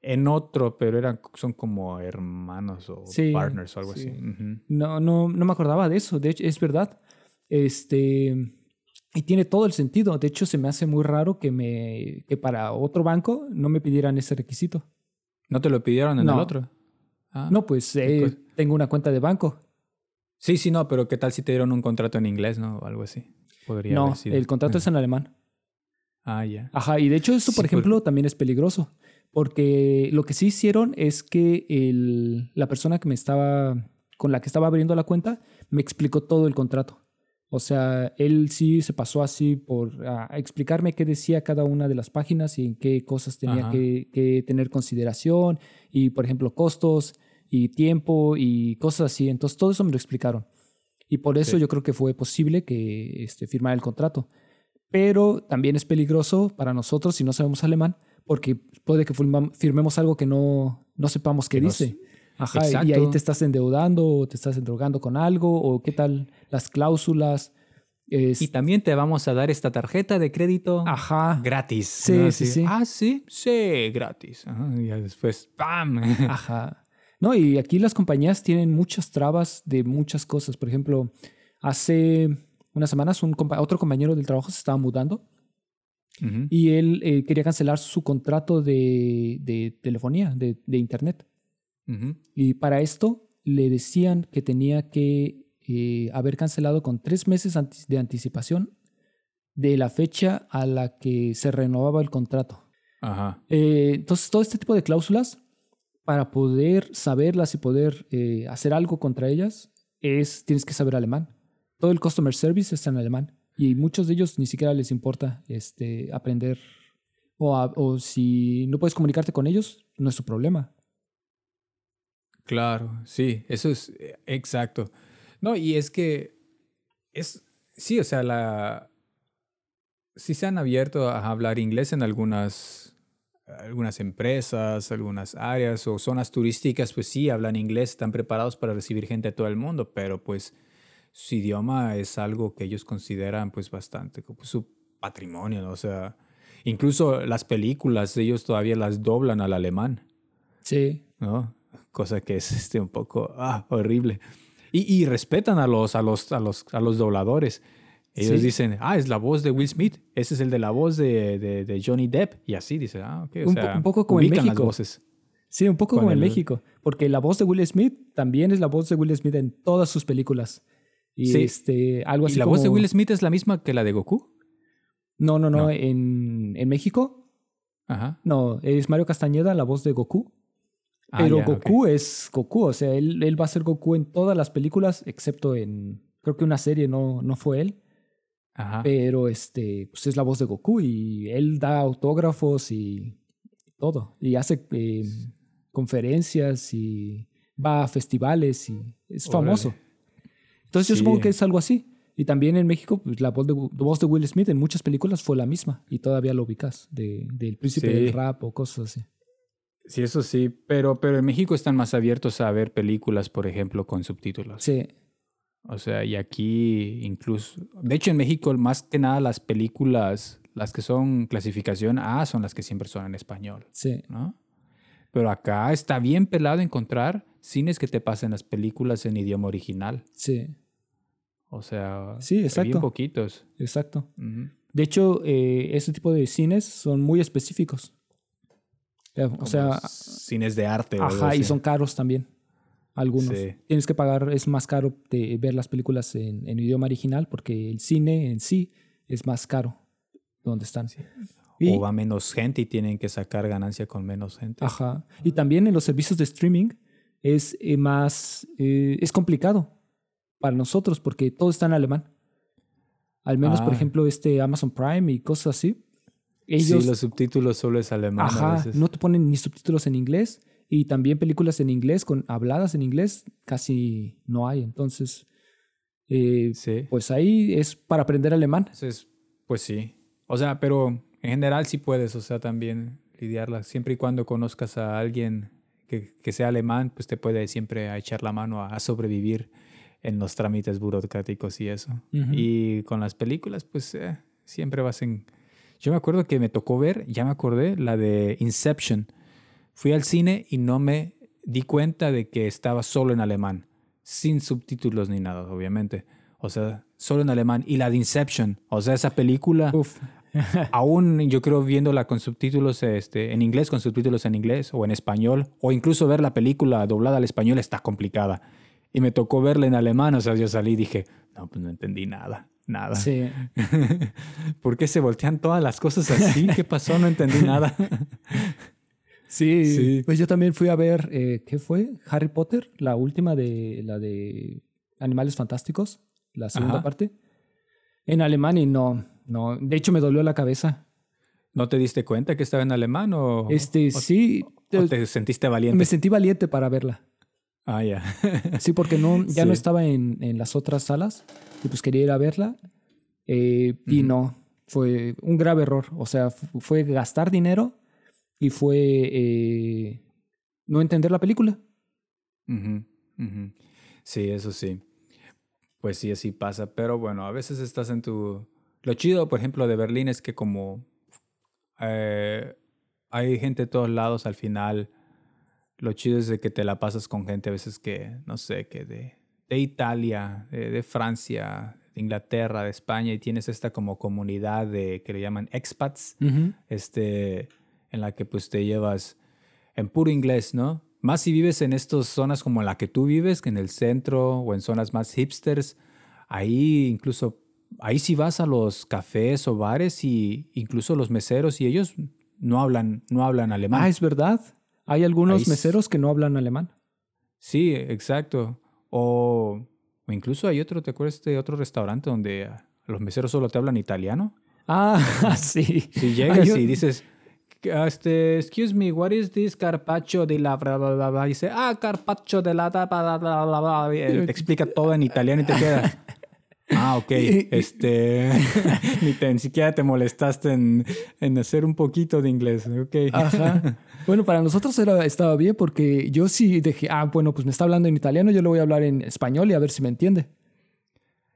[SPEAKER 1] En otro, pero eran, son como hermanos o partners o algo así.
[SPEAKER 2] No, no, no me acordaba de eso. De hecho, es verdad. Este, Y tiene todo el sentido. De hecho, se me hace muy raro que, me, que para otro banco no me pidieran ese requisito.
[SPEAKER 1] ¿No te lo pidieron en el otro?
[SPEAKER 2] Ah, no, pues eh, tengo una cuenta de banco.
[SPEAKER 1] Sí, sí, no, pero ¿qué tal si te dieron un contrato en inglés, no? O algo así.
[SPEAKER 2] Podría no, el contrato es en alemán.
[SPEAKER 1] Ah, ya.
[SPEAKER 2] Ajá, y de hecho eso, por ejemplo, también es peligroso. Porque lo que sí hicieron es que el, la persona que me estaba, con la que estaba abriendo la cuenta, me explicó todo el contrato. O sea, él sí se pasó así por a explicarme qué decía cada una de las páginas y en qué cosas tenía que, que, tener consideración y, por ejemplo, costos y tiempo y cosas así. Entonces, todo eso me lo explicaron. Y por eso yo creo que fue posible que este, firmara el contrato. Pero también es peligroso para nosotros si no sabemos alemán, porque puede que firmemos algo que no, no sepamos qué dice. Ajá, y ahí te estás endeudando o te estás endrogando con algo o qué tal las cláusulas.
[SPEAKER 1] Y también te vamos a dar esta tarjeta de crédito
[SPEAKER 2] Ajá.
[SPEAKER 1] gratis.
[SPEAKER 2] Sí, sí, sí.
[SPEAKER 1] Ah, sí, sí, gratis. y después, ¡pam!
[SPEAKER 2] Ajá. No, y aquí las compañías tienen muchas trabas de muchas cosas. Por ejemplo, hace unas semanas un otro compañero del trabajo se estaba mudando y él eh, quería cancelar su contrato de, telefonía, de, internet. Y para esto le decían que tenía que eh, haber cancelado con tres meses de anticipación de la fecha a la que se renovaba el contrato. Eh, entonces, todo este tipo de cláusulas para poder saberlas y poder eh, hacer algo contra ellas, es, tienes que saber alemán. Todo el customer service está en alemán y muchos de ellos ni siquiera les importa este, aprender o, o si no puedes comunicarte con ellos, no es su problema.
[SPEAKER 1] Claro, sí, eso es eh, exacto. No, y es que es, sí, o sea, la, sí se han abierto a hablar inglés en algunas algunas empresas, algunas áreas o zonas turísticas, pues sí, hablan inglés, están preparados para recibir gente de todo el mundo, pero pues su idioma es algo que ellos consideran pues bastante como su patrimonio, o sea, incluso las películas ellos todavía las doblan al alemán.
[SPEAKER 2] Sí.
[SPEAKER 1] ¿No? Cosa que es este, un poco ah, horrible. Y, y respetan a los, a los, a los, a los dobladores. Ellos dicen, ah, es la voz de Will Smith, ese es el de la voz de, de, Johnny Depp. Y así dice, ah, ok.
[SPEAKER 2] un, poco como en México. Sí, un poco como en México. Porque la voz de Will Smith también es la voz de Will Smith en todas sus películas. Y este, algo así.
[SPEAKER 1] ¿Y la voz de Will Smith es la misma que la de Goku?
[SPEAKER 2] No, no, no. En, en, México.
[SPEAKER 1] Ajá.
[SPEAKER 2] No, es Mario Castañeda, la voz de Goku. Ah, Pero Goku es Goku. O sea, él, él va a ser Goku en todas las películas, excepto en. Creo que una serie no, no fue él. Pero este, pues es la voz de Goku y él da autógrafos y todo. Y hace eh, conferencias y va a festivales y es famoso. Entonces yo supongo que es algo así. Y también en México, pues la voz de, voz de Will Smith en muchas películas fue la misma y todavía lo ubicas, de, del príncipe del rap o cosas así.
[SPEAKER 1] Sí, eso sí, pero, pero en México están más abiertos a ver películas, por ejemplo, con subtítulos.
[SPEAKER 2] Sí,
[SPEAKER 1] o sea, y aquí incluso, de hecho en México más que nada las películas, las que son clasificación A son las que siempre son en español.
[SPEAKER 2] Sí.
[SPEAKER 1] ¿no? Pero acá está bien pelado encontrar cines que te pasen las películas en idioma original.
[SPEAKER 2] Sí.
[SPEAKER 1] O sea,
[SPEAKER 2] sí, exacto.
[SPEAKER 1] bien poquitos.
[SPEAKER 2] Exacto. De hecho, eh, ese tipo de cines son muy específicos. O sea,
[SPEAKER 1] cines de arte.
[SPEAKER 2] Ajá, y son caros también algunos. Tienes que pagar, es más caro de ver las películas en, en, idioma original porque el cine en sí es más caro donde están.
[SPEAKER 1] o va menos gente y tienen que sacar ganancia con menos gente.
[SPEAKER 2] Ajá. Y también en los servicios de streaming es eh, más, eh, es complicado para nosotros porque todo está en alemán. Al menos, por ah. ejemplo, este Amazon Prime y cosas así.
[SPEAKER 1] Ellos, sí, los subtítulos solo es alemán.
[SPEAKER 2] Ajá, no te ponen ni subtítulos en inglés y también películas en inglés, con habladas en inglés, casi no hay. Entonces, eh, pues ahí es para aprender alemán.
[SPEAKER 1] Entonces, pues sí. O sea, pero en general sí puedes, o sea, también lidiarla. Siempre y cuando conozcas a alguien que, que sea alemán, pues te puede siempre echar la mano a, sobrevivir en los trámites burocráticos y eso. Y con las películas, pues eh, siempre vas en... Yo me acuerdo que me tocó ver, ya me acordé, la de Inception Fui al cine y no me di cuenta de que estaba solo en alemán, sin subtítulos ni nada, obviamente. O sea, solo en alemán. Y la de Inception, o sea, esa película. aún yo creo viéndola con subtítulos este, en inglés, con subtítulos en inglés o en español, o incluso ver la película doblada al español está complicada. Y me tocó verla en alemán, o sea, yo salí y dije, no, pues no entendí nada, nada.
[SPEAKER 2] Sí.
[SPEAKER 1] ¿Por qué se voltean todas las cosas así? ¿Qué pasó? No entendí nada.
[SPEAKER 2] sí, sí, pues yo también fui a ver, eh, ¿qué fue? Harry Potter, la última de la de Animales Fantásticos, la segunda parte, en alemán y no, no, de hecho me dolió la cabeza.
[SPEAKER 1] ¿No te diste cuenta que estaba en alemán o...?
[SPEAKER 2] Este, sí.
[SPEAKER 1] ¿O te sentiste valiente?
[SPEAKER 2] Me sentí valiente para verla.
[SPEAKER 1] Ah, ya.
[SPEAKER 2] sí, porque no, ya no estaba en, en, las otras salas y pues quería ir a verla. Eh, y no, fue un grave error. O sea, fue gastar dinero y fue eh, no entender la película.
[SPEAKER 1] Sí, eso sí. Pues sí, así pasa. Pero bueno, a veces estás en tu... Lo chido, por ejemplo, de Berlín es que como eh, hay gente de todos lados al final lo chido es de que te la pasas con gente a veces que, no sé, que de, de Italia, de, Francia, de Inglaterra, de España, y tienes esta como comunidad de que le llaman expats, este, en la que pues te llevas en puro inglés, ¿no? Más si vives en estas zonas como la que tú vives, que en el centro o en zonas más hipsters, ahí incluso, ahí si vas a los cafés o bares y incluso los meseros y ellos no hablan, no hablan alemán.
[SPEAKER 2] Ah, es verdad. Hay algunos meseros que no hablan alemán.
[SPEAKER 1] Sí, exacto. O, incluso hay otro, ¿te acuerdas de otro restaurante donde los meseros solo te hablan italiano?
[SPEAKER 2] Ah, sí.
[SPEAKER 1] Si llegas y dices, este, excuse me, what is this carpaccio de la bla, bla, bla, dice, ah, carpaccio de la bla, bla, bla, bla, te explica todo en italiano y te queda. Ah, ok. Este, ni, te, ni siquiera te molestaste en, en, hacer un poquito de inglés. Ok.
[SPEAKER 2] Ajá. Bueno, para nosotros era, estaba bien porque yo sí dije, ah, bueno, pues me está hablando en italiano, yo le voy a hablar en español y a ver si me entiende.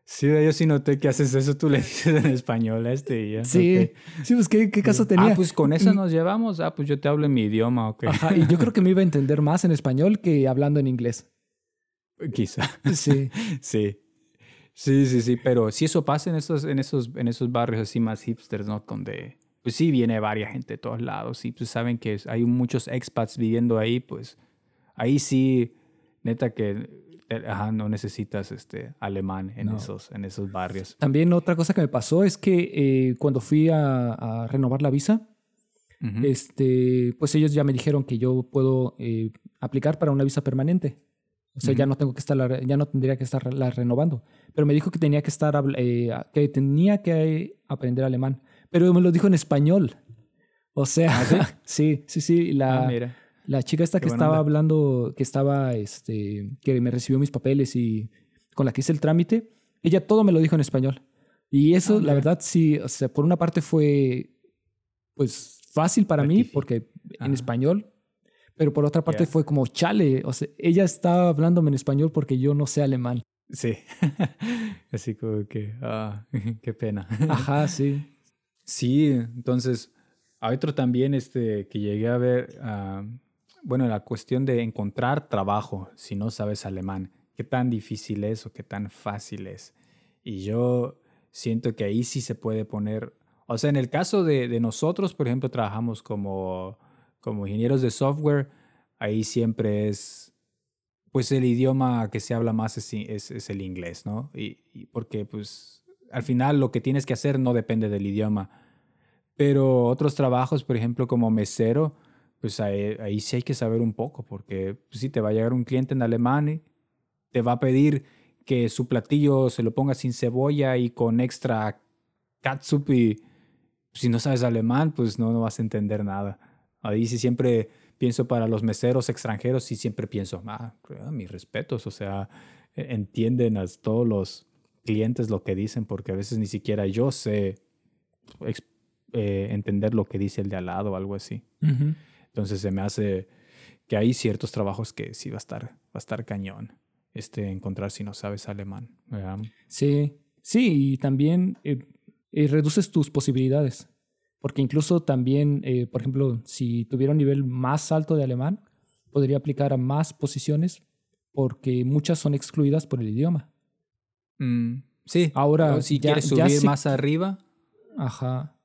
[SPEAKER 1] Sí, yo sí noté que haces eso, tú le dices en español a este y ya.
[SPEAKER 2] Sí, sí, pues ¿qué, qué caso tenía.
[SPEAKER 1] Ah, pues con eso nos llevamos. Ah, pues yo te hablo en mi idioma, ok.
[SPEAKER 2] Ajá, y yo creo que me iba a entender más en español que hablando en inglés.
[SPEAKER 1] Quizá.
[SPEAKER 2] Sí.
[SPEAKER 1] sí. Sí, sí, sí, pero si eso pasa en esos, en esos, en esos barrios así más hipsters, ¿no? Donde, pues sí, viene varias gente de todos lados y pues saben que hay muchos expats viviendo ahí, pues ahí sí, neta que eh, no necesitas este alemán en, esos, en esos barrios.
[SPEAKER 2] También otra cosa que me pasó es que eh, cuando fui a, renovar la visa, este, pues ellos ya me dijeron que yo puedo eh, aplicar para una visa permanente. O sea, ya no tengo que estar, ya no tendría que estarla renovando. Pero me dijo que tenía que estar, eh, que tenía que aprender alemán. Pero me lo dijo en español. O sea, ¿Ah, sí? sí, sí, La, ah, la chica esta que estaba hablando, que estaba, este, que me recibió mis papeles y con la que hice el trámite, ella todo me lo dijo en español. Y eso, ah, la verdad, sí, o sea, por una parte fue, pues, fácil para mí, porque en español pero por otra parte fue como chale, o sea, ella estaba hablándome en español porque yo no sé alemán.
[SPEAKER 1] Sí, así como que, ah, qué pena.
[SPEAKER 2] Ajá, sí.
[SPEAKER 1] Sí, entonces, hay otro también este, que llegué a ver, uh, bueno, la cuestión de encontrar trabajo si no sabes alemán, qué tan difícil es o qué tan fácil es. Y yo siento que ahí sí se puede poner, o sea, en el caso de, de nosotros, por ejemplo, trabajamos como como ingenieros de software, ahí siempre es, pues el idioma que se habla más es, es, el inglés, ¿no? Y, porque pues al final lo que tienes que hacer no depende del idioma. Pero otros trabajos, por ejemplo, como mesero, pues ahí, sí hay que saber un poco, porque si pues, te va a llegar un cliente en alemán y te va a pedir que su platillo se lo ponga sin cebolla y con extra catsup y si no sabes alemán, pues no, no vas a entender nada. Ahí sí siempre pienso para los meseros extranjeros y siempre pienso, ah, mis respetos, o sea, e, entienden a todos los clientes lo que dicen porque a veces ni siquiera yo sé eh, entender lo que dice el de al lado o algo así. Entonces se me hace que hay ciertos trabajos que sí va a estar, va a estar cañón este, encontrar si no sabes alemán.
[SPEAKER 2] Sí, sí, y también eh, eh, reduces tus posibilidades. Porque incluso también, eh, por ejemplo, si tuviera un nivel más alto de alemán, podría aplicar a más posiciones porque muchas son excluidas por el idioma.
[SPEAKER 1] Mm, Sí. Ahora, si quieres subir más arriba.
[SPEAKER 2] Ajá.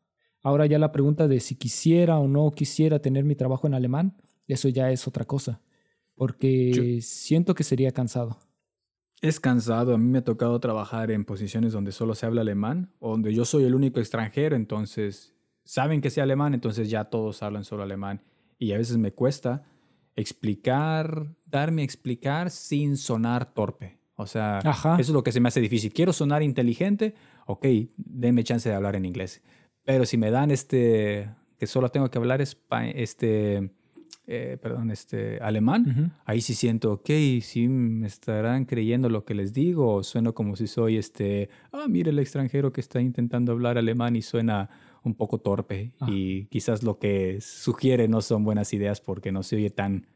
[SPEAKER 2] Ahora ya la pregunta de si quisiera o no quisiera tener mi trabajo en alemán, eso ya es otra cosa. Porque siento que sería cansado.
[SPEAKER 1] Es cansado. A mí me ha tocado trabajar en posiciones donde solo se habla alemán, o donde yo soy el único extranjero, entonces saben que sé alemán, entonces ya todos hablan solo alemán. Y a veces me cuesta explicar, darme a explicar sin sonar torpe. O sea, eso es lo que se me hace difícil. Quiero sonar inteligente, ok, denme chance de hablar en inglés. Pero si me dan este, que solo tengo que hablar este, eh, perdón, este, alemán, ahí sí siento, ok, sí me estarán creyendo lo que les digo, o sueno como si soy este, ah, mire el extranjero que está intentando hablar alemán y suena un poco torpe ah. y quizás lo que sugiere no son buenas ideas porque no se oye tan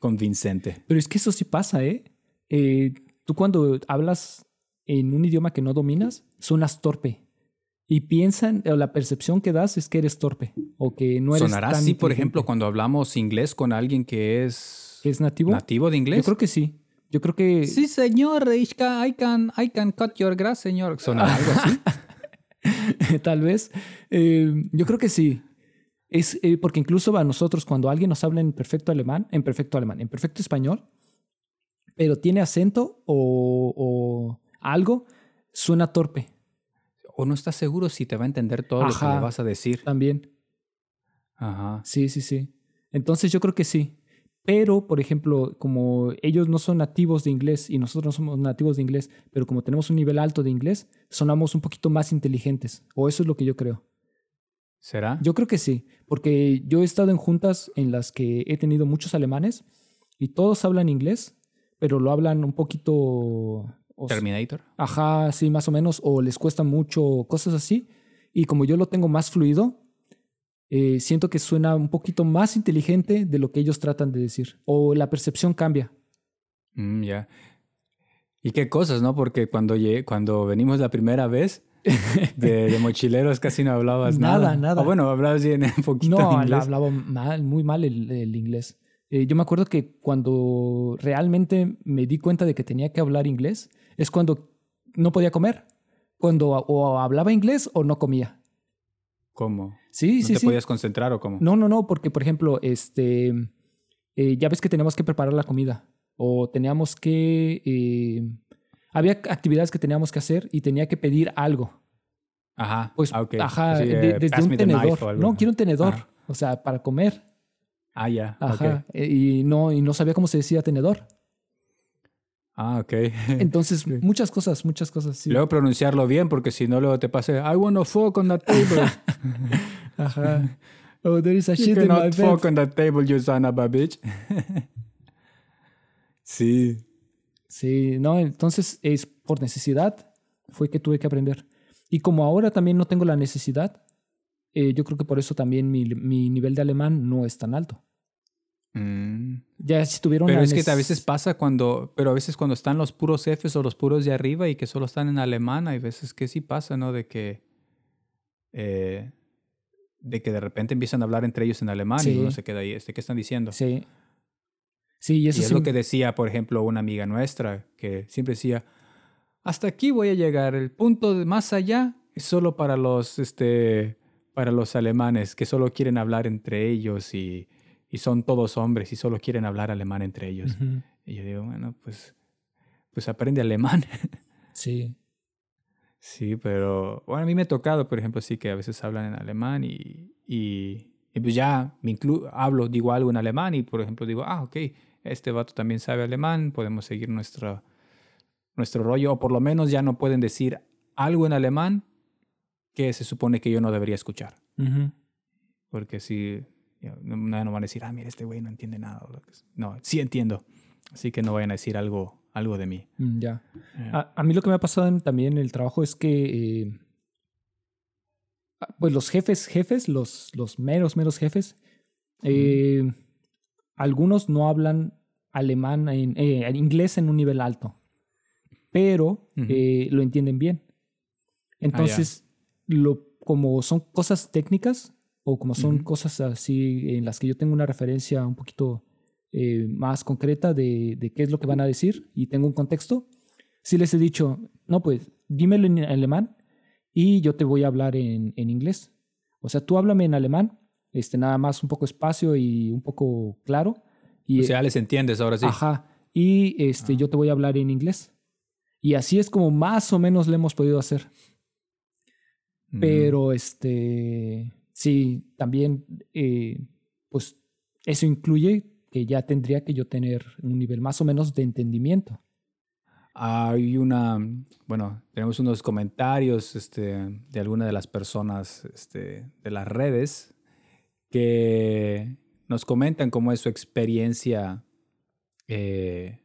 [SPEAKER 1] convincente.
[SPEAKER 2] Pero es que eso sí pasa, ¿eh? eh tú cuando hablas en un idioma que no dominas, suenas torpe. Y piensan, o la percepción que das es que eres torpe o que no eres
[SPEAKER 1] ¿Sonará así, por ejemplo, cuando hablamos inglés con alguien que es...
[SPEAKER 2] ¿Es nativo?
[SPEAKER 1] ¿Nativo de inglés?
[SPEAKER 2] Yo creo que sí. Yo creo que...
[SPEAKER 1] Sí, señor. I can, I can cut your grass, señor. ¿Sonará algo así?
[SPEAKER 2] tal vez. Eh, yo creo que sí. Es eh, porque incluso a nosotros cuando alguien nos habla en perfecto alemán, en perfecto alemán, en perfecto español, pero tiene acento o, algo, suena torpe.
[SPEAKER 1] O no estás seguro si te va a entender todo lo que le vas a decir.
[SPEAKER 2] También. Ajá. Sí, sí, sí. Entonces yo creo que sí. Pero, por ejemplo, como ellos no son nativos de inglés y nosotros no somos nativos de inglés, pero como tenemos un nivel alto de inglés, sonamos un poquito más inteligentes. O eso es lo que yo creo.
[SPEAKER 1] ¿Será?
[SPEAKER 2] Yo creo que sí, porque yo he estado en juntas en las que he tenido muchos alemanes y todos hablan inglés, pero lo hablan un poquito...
[SPEAKER 1] Terminator.
[SPEAKER 2] Ajá, sí, más o menos, o les cuesta mucho, cosas así. Y como yo lo tengo más fluido, eh, siento que suena un poquito más inteligente de lo que ellos tratan de decir. O la percepción cambia.
[SPEAKER 1] Mm, ya. Y qué cosas, ¿no? Porque cuando, cuando venimos la primera vez de, mochileros casi no hablabas nada. Nada, nada. O bueno, hablabas bien un poquito
[SPEAKER 2] no, inglés. hablaba mal, muy mal el, inglés. Eh, yo me acuerdo que cuando realmente me di cuenta de que tenía que hablar inglés es cuando no podía comer. Cuando o hablaba inglés o no comía.
[SPEAKER 1] ¿Cómo?
[SPEAKER 2] Sí,
[SPEAKER 1] ¿No
[SPEAKER 2] sí,
[SPEAKER 1] te podías concentrar o cómo?
[SPEAKER 2] No, no, no, porque por ejemplo, este, eh, ya ves que teníamos que preparar la comida o teníamos que, eh, había actividades que teníamos que hacer y tenía que pedir algo.
[SPEAKER 1] Ajá.
[SPEAKER 2] Pues, ah, ajá, eh, desde un tenedor. No, quiero un tenedor, o sea, para comer.
[SPEAKER 1] Ah, ya.
[SPEAKER 2] Ajá. Y no, y no sabía cómo se decía tenedor.
[SPEAKER 1] Ah, ok.
[SPEAKER 2] Entonces, muchas cosas, muchas cosas, sí.
[SPEAKER 1] Luego pronunciarlo bien, porque si no, luego te pase, I wanna fuck on that table.
[SPEAKER 2] Ajá. Oh, there is a shit in my bed.
[SPEAKER 1] fuck on that table, you son of a bitch. sí.
[SPEAKER 2] Sí, no, entonces es por necesidad, fue que tuve que aprender. Y como ahora también no tengo la necesidad, eh, yo creo que por eso también mi, mi nivel de alemán no es tan alto.
[SPEAKER 1] Mm.
[SPEAKER 2] Ya si tuvieron
[SPEAKER 1] Pero es que a veces pasa cuando, pero a veces cuando están los puros Fs o los puros de arriba y que solo están en alemán, hay veces que sí pasa, ¿no? De que, eh, de que de repente empiezan a hablar entre ellos en alemán y uno se queda ahí, este, ¿qué están diciendo?
[SPEAKER 2] Sí. Sí, y eso
[SPEAKER 1] es lo que decía, por ejemplo, una amiga nuestra, que siempre decía, hasta aquí voy a llegar, el punto de más allá es solo para los, este, para los alemanes, que solo quieren hablar entre ellos y y son todos hombres y solo quieren hablar alemán entre ellos. Y yo digo, bueno, pues, pues aprende alemán.
[SPEAKER 2] sí.
[SPEAKER 1] Sí, pero bueno, a mí me ha tocado, por ejemplo, sí que a veces hablan en alemán y, y, pues ya me hablo, digo algo en alemán y, por ejemplo, digo, ah, ok, este vato también sabe alemán, podemos seguir nuestro, nuestro rollo, o por lo menos ya no pueden decir algo en alemán que se supone que yo no debería escuchar. Porque si no, no van a decir, ah, mira, este güey no entiende nada. No, sí entiendo. Así que no vayan a decir algo, algo de mí.
[SPEAKER 2] Mm, ya. Eh. A, mí lo que me ha pasado también en el trabajo es que, eh, ah, pues los jefes, jefes, los, los meros, meros jefes, eh, algunos no hablan alemán, en, inglés en un nivel alto, pero lo entienden bien. Ah, Entonces, lo, como son cosas técnicas, o como son cosas así en las que yo tengo una referencia un poquito eh, más concreta de, de, qué es lo que van a decir y tengo un contexto, sí les he dicho, no, pues dímelo en alemán y yo te voy a hablar en, en inglés. O sea, tú háblame en alemán, este, nada más un poco espacio y un poco claro. Y,
[SPEAKER 1] o sea, les entiendes ahora sí.
[SPEAKER 2] Ajá. Y este, ah. yo te voy a hablar en inglés. Y así es como más o menos le hemos podido hacer. Mm. Pero este, sí, también, eh, pues eso incluye que ya tendría que yo tener un nivel más o menos de entendimiento.
[SPEAKER 1] Hay una, bueno, tenemos unos comentarios este, de alguna de las personas este, de las redes que nos comentan cómo es su experiencia eh,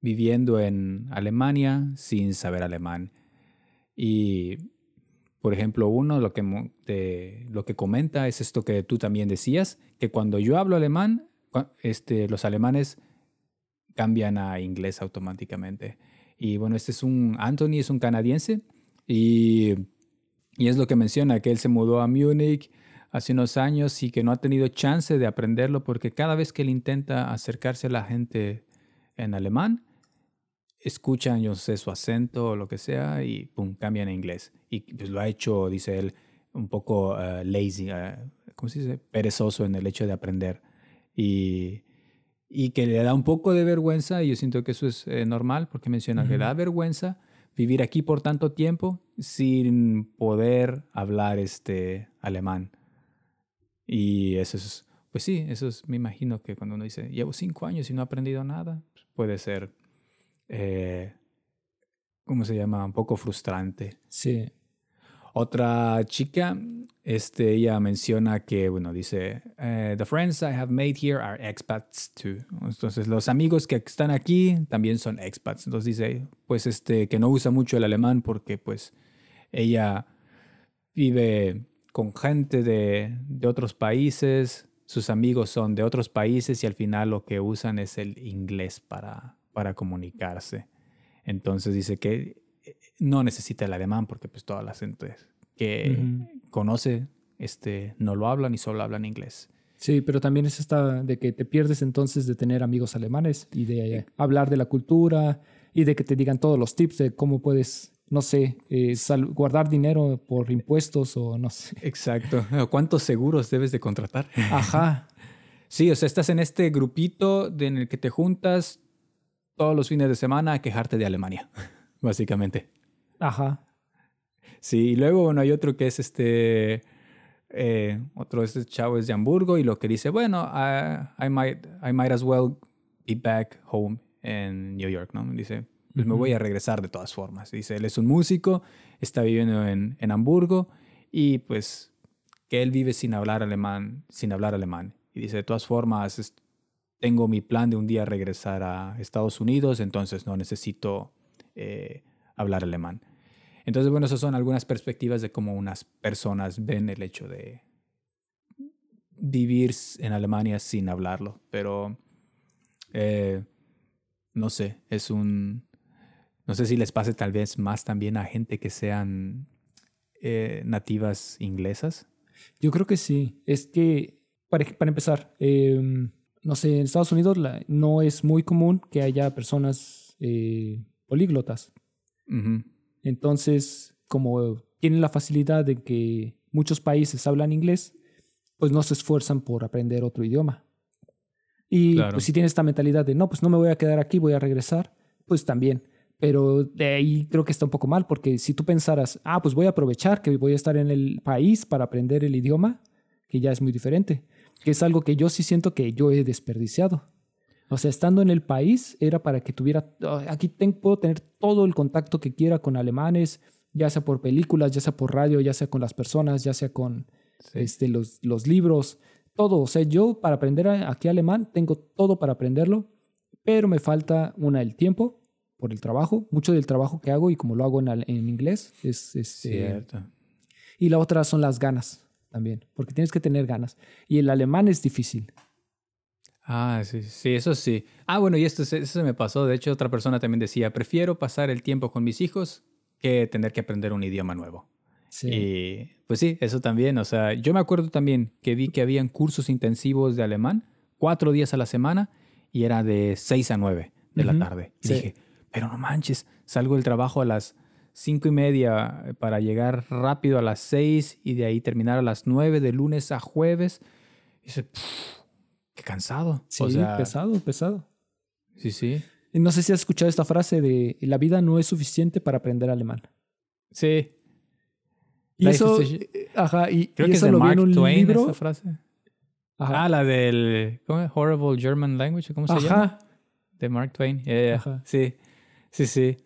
[SPEAKER 1] viviendo en Alemania sin saber alemán. Y, por ejemplo, uno lo que, lo que comenta es esto que tú también decías, que cuando yo hablo alemán, este, los alemanes cambian a inglés automáticamente. Y bueno, este es un, Anthony es un canadiense y, y es lo que menciona, que él se mudó a Múnich hace unos años y que no ha tenido chance de aprenderlo porque cada vez que él intenta acercarse a la gente en alemán, escuchan, yo sé, su acento o lo que sea y pum, cambian a inglés. Y pues lo ha hecho, dice él, un poco uh, lazy, uh, ¿cómo se dice? Perezoso en el hecho de aprender. Y, y, que le da un poco de vergüenza, y yo siento que eso es eh, normal, porque menciona que da vergüenza vivir aquí por tanto tiempo sin poder hablar este alemán. Y eso es, pues sí, eso es, me imagino que cuando uno dice, llevo cinco años y no he aprendido nada, puede ser eh, ¿cómo se llama? Un poco frustrante.
[SPEAKER 2] Sí.
[SPEAKER 1] Otra chica, este, ella menciona que, bueno, dice, eh, The friends I have made here are expats too. Entonces, los amigos que están aquí también son expats. Entonces dice, pues, este, que no usa mucho el alemán porque, pues, ella vive con gente de, de otros países, sus amigos son de otros países y al final lo que usan es el inglés para, para comunicarse. Entonces dice que eh, no necesita el alemán porque pues toda la gente que conoce este, no lo hablan y solo hablan inglés.
[SPEAKER 2] Sí, pero también es esta de que te pierdes entonces de tener amigos alemanes y de hablar de la cultura y de que te digan todos los tips de cómo puedes, no sé, eh, guardar dinero por impuestos o no sé.
[SPEAKER 1] Exacto. ¿Cuántos seguros debes de contratar?
[SPEAKER 2] Ajá.
[SPEAKER 1] Sí, o sea, estás en este grupito en el que te juntas, todos los fines de semana a quejarte de Alemania, básicamente.
[SPEAKER 2] Ajá.
[SPEAKER 1] Sí, y luego, bueno, hay otro que es este, eh, otro este chavo es de Hamburgo y lo que dice, bueno, I, might, I might as well be back home in New York, ¿no? Dice, pues me voy a regresar de todas formas. Dice, él es un músico, está viviendo en, en Hamburgo y pues que él vive sin hablar alemán, sin hablar alemán. Y dice, de todas formas, tengo mi plan de un día regresar a Estados Unidos, entonces no necesito eh, hablar alemán. Entonces, bueno, esas son algunas perspectivas de cómo unas personas ven el hecho de vivir en Alemania sin hablarlo, pero eh, no sé, es un... No sé si les pase tal vez más también a gente que sean eh, nativas inglesas.
[SPEAKER 2] Yo creo que sí. Es que, para, para empezar, em, no sé, en Estados Unidos no es muy común que haya personas eh, políglotas. Entonces, como tienen la facilidad de que muchos países hablan inglés, pues no se esfuerzan por aprender otro idioma. Y pues, si tienes esta mentalidad de, no, pues no me voy a quedar aquí, voy a regresar, pues también. Pero de ahí creo que está un poco mal, porque si tú pensaras, ah, pues voy a aprovechar que voy a estar en el país para aprender el idioma, que ya es muy diferente que es algo que yo sí siento que yo he desperdiciado. O sea, estando en el país era para que tuviera, aquí puedo tener todo el contacto que quiera con alemanes, ya sea por películas, ya sea por radio, ya sea con las personas, ya sea con este, los, los libros, todo. O sea, yo para aprender aquí alemán tengo todo para aprenderlo, pero me falta una, el tiempo por el trabajo, mucho del trabajo que hago y como lo hago en, en inglés es... Este,
[SPEAKER 1] Cierto.
[SPEAKER 2] Y la otra son las ganas también, porque tienes que tener ganas. Y el alemán es difícil.
[SPEAKER 1] Ah, sí, sí, eso sí. Ah, bueno, y esto eso se me pasó. De hecho, otra persona también decía, prefiero pasar el tiempo con mis hijos que tener que aprender un idioma nuevo. Sí. Y pues sí, eso también. O sea, yo me acuerdo también que vi que habían cursos intensivos de alemán, cuatro días a la semana, y era de seis a nueve de la tarde. Y dije, pero no manches, salgo del trabajo a las cinco y media para llegar rápido a las seis y de ahí terminar a las nueve de lunes a jueves. Y dice, qué cansado.
[SPEAKER 2] Sí, pesado, pesado.
[SPEAKER 1] Sí, sí.
[SPEAKER 2] Y no sé si has escuchado esta frase de la vida no es suficiente para aprender alemán.
[SPEAKER 1] Sí.
[SPEAKER 2] Y eso, ajá, y,
[SPEAKER 1] creo que
[SPEAKER 2] eso
[SPEAKER 1] es de
[SPEAKER 2] lo vi
[SPEAKER 1] Mark
[SPEAKER 2] en un
[SPEAKER 1] Twain
[SPEAKER 2] libro.
[SPEAKER 1] esa frase.
[SPEAKER 2] Ajá.
[SPEAKER 1] Ah, la del ¿cómo es? Horrible German Language, ¿cómo se llama?
[SPEAKER 2] Ajá.
[SPEAKER 1] De Mark Twain. Ya, ya.
[SPEAKER 2] Ajá.
[SPEAKER 1] Sí, sí, sí.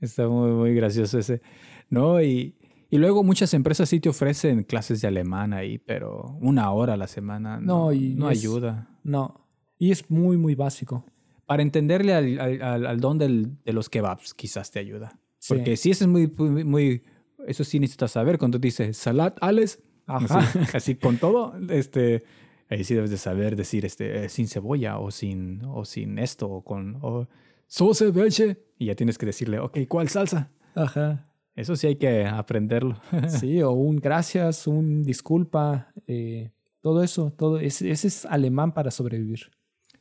[SPEAKER 1] Está muy, muy gracioso ese. No, y, y luego muchas empresas sí te ofrecen clases de alemán ahí, pero una hora a la semana no,
[SPEAKER 2] No, y
[SPEAKER 1] no
[SPEAKER 2] es-
[SPEAKER 1] ayuda.
[SPEAKER 2] No. Y es muy, muy básico.
[SPEAKER 1] Para entenderle al, al, al- don del- de los kebabs, quizás te ayuda.
[SPEAKER 2] Sí.
[SPEAKER 1] Porque sí, eso es muy, muy, muy- Eso sí necesitas saber. Cuando dice salat, Alex,
[SPEAKER 2] Ajá.
[SPEAKER 1] así, así con todo, este, ahí sí debes de saber decir este, eh, sin cebolla o sin, o sin esto o con o, sauce welche. Y ya tienes que decirle, ok, ¿cuál salsa?
[SPEAKER 2] Ajá.
[SPEAKER 1] Eso sí hay que aprenderlo.
[SPEAKER 2] Sí, o un gracias, un disculpa, eh, todo eso, todo ese, ese es alemán para sobrevivir.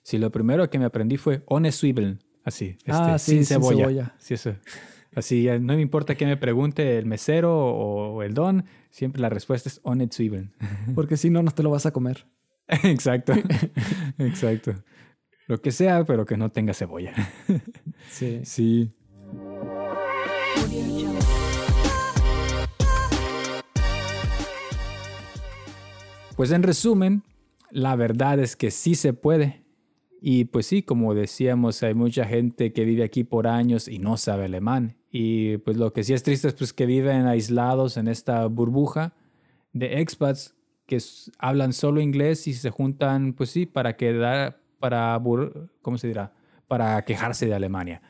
[SPEAKER 1] Sí, lo primero que me aprendí fue ohne Zwiebeln. Así, este,
[SPEAKER 2] Ah, sí,
[SPEAKER 1] sin
[SPEAKER 2] sin
[SPEAKER 1] cebolla.
[SPEAKER 2] cebolla.
[SPEAKER 1] Sí, eso. Así, no me importa que me pregunte el mesero o el don, siempre la respuesta es ohne Zwiebeln.
[SPEAKER 2] Porque si no, no te lo vas a comer.
[SPEAKER 1] Exacto. Exacto. Lo que sea, pero que no tenga cebolla.
[SPEAKER 2] Sí.
[SPEAKER 1] Sí. Pues en resumen, la verdad es que sí se puede. Y pues sí, como decíamos, hay mucha gente que vive aquí por años y no sabe alemán. Y pues lo que sí es triste es pues que viven aislados en esta burbuja de expats que hablan solo inglés y se juntan, pues sí, para quedar, para, ¿cómo se dirá? Para quejarse de Alemania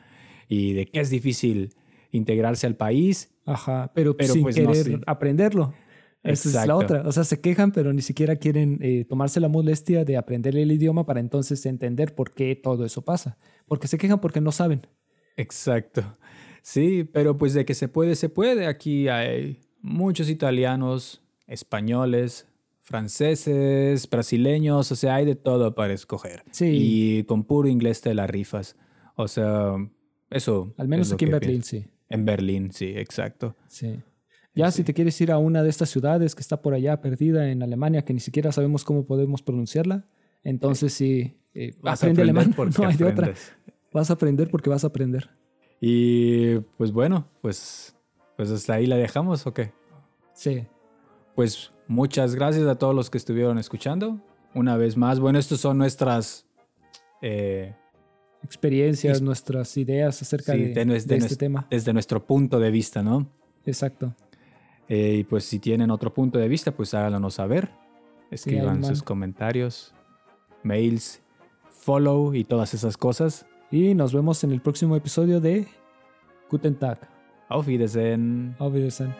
[SPEAKER 1] y de que es difícil integrarse al país.
[SPEAKER 2] Ajá, pero,
[SPEAKER 1] Pero,
[SPEAKER 2] sin
[SPEAKER 1] pues, no,
[SPEAKER 2] querer aprenderlo. Esa es la otra. O sea, se quejan, pero ni siquiera quieren eh, tomarse la molestia de aprender el idioma para entonces entender por qué todo eso pasa. Porque se quejan porque no saben.
[SPEAKER 1] Exacto. Sí, pero pues de que se puede, se puede. Aquí hay muchos italianos, españoles, franceses, brasileños, o sea, hay de todo para escoger.
[SPEAKER 2] Sí.
[SPEAKER 1] Y con puro inglés te la rifas. O sea, eso.
[SPEAKER 2] Al menos
[SPEAKER 1] es
[SPEAKER 2] aquí en Berlín,
[SPEAKER 1] pienso.
[SPEAKER 2] sí.
[SPEAKER 1] En Berlín, sí, exacto.
[SPEAKER 2] Sí. Ya si te quieres ir a una de estas ciudades que está por allá perdida en Alemania, que ni siquiera sabemos cómo podemos pronunciarla, entonces sí, eh,
[SPEAKER 1] Vas a
[SPEAKER 2] aprende
[SPEAKER 1] aprender
[SPEAKER 2] alemán.
[SPEAKER 1] porque
[SPEAKER 2] No hay de otra. Vas a aprender porque vas a aprender.
[SPEAKER 1] Y pues bueno, pues, pues hasta ahí la dejamos, ¿o qué?
[SPEAKER 2] Sí.
[SPEAKER 1] Pues muchas gracias a todos los que estuvieron escuchando. Una vez más, bueno, estas son nuestras eh,
[SPEAKER 2] Experiencias,
[SPEAKER 1] Ex-
[SPEAKER 2] nuestras ideas acerca
[SPEAKER 1] sí,
[SPEAKER 2] de,
[SPEAKER 1] de nues-
[SPEAKER 2] de
[SPEAKER 1] de
[SPEAKER 2] este tema.
[SPEAKER 1] desde nuestro punto de vista, ¿no?
[SPEAKER 2] Exacto.
[SPEAKER 1] Eh, y pues si tienen otro punto de vista, pues háganos saber. Escriban sus comentarios, mails, follow y todas esas cosas.
[SPEAKER 2] Y nos vemos en el próximo episodio de Guten Tag.
[SPEAKER 1] Auf Wiedersehen.
[SPEAKER 2] Auf Wiedersehen.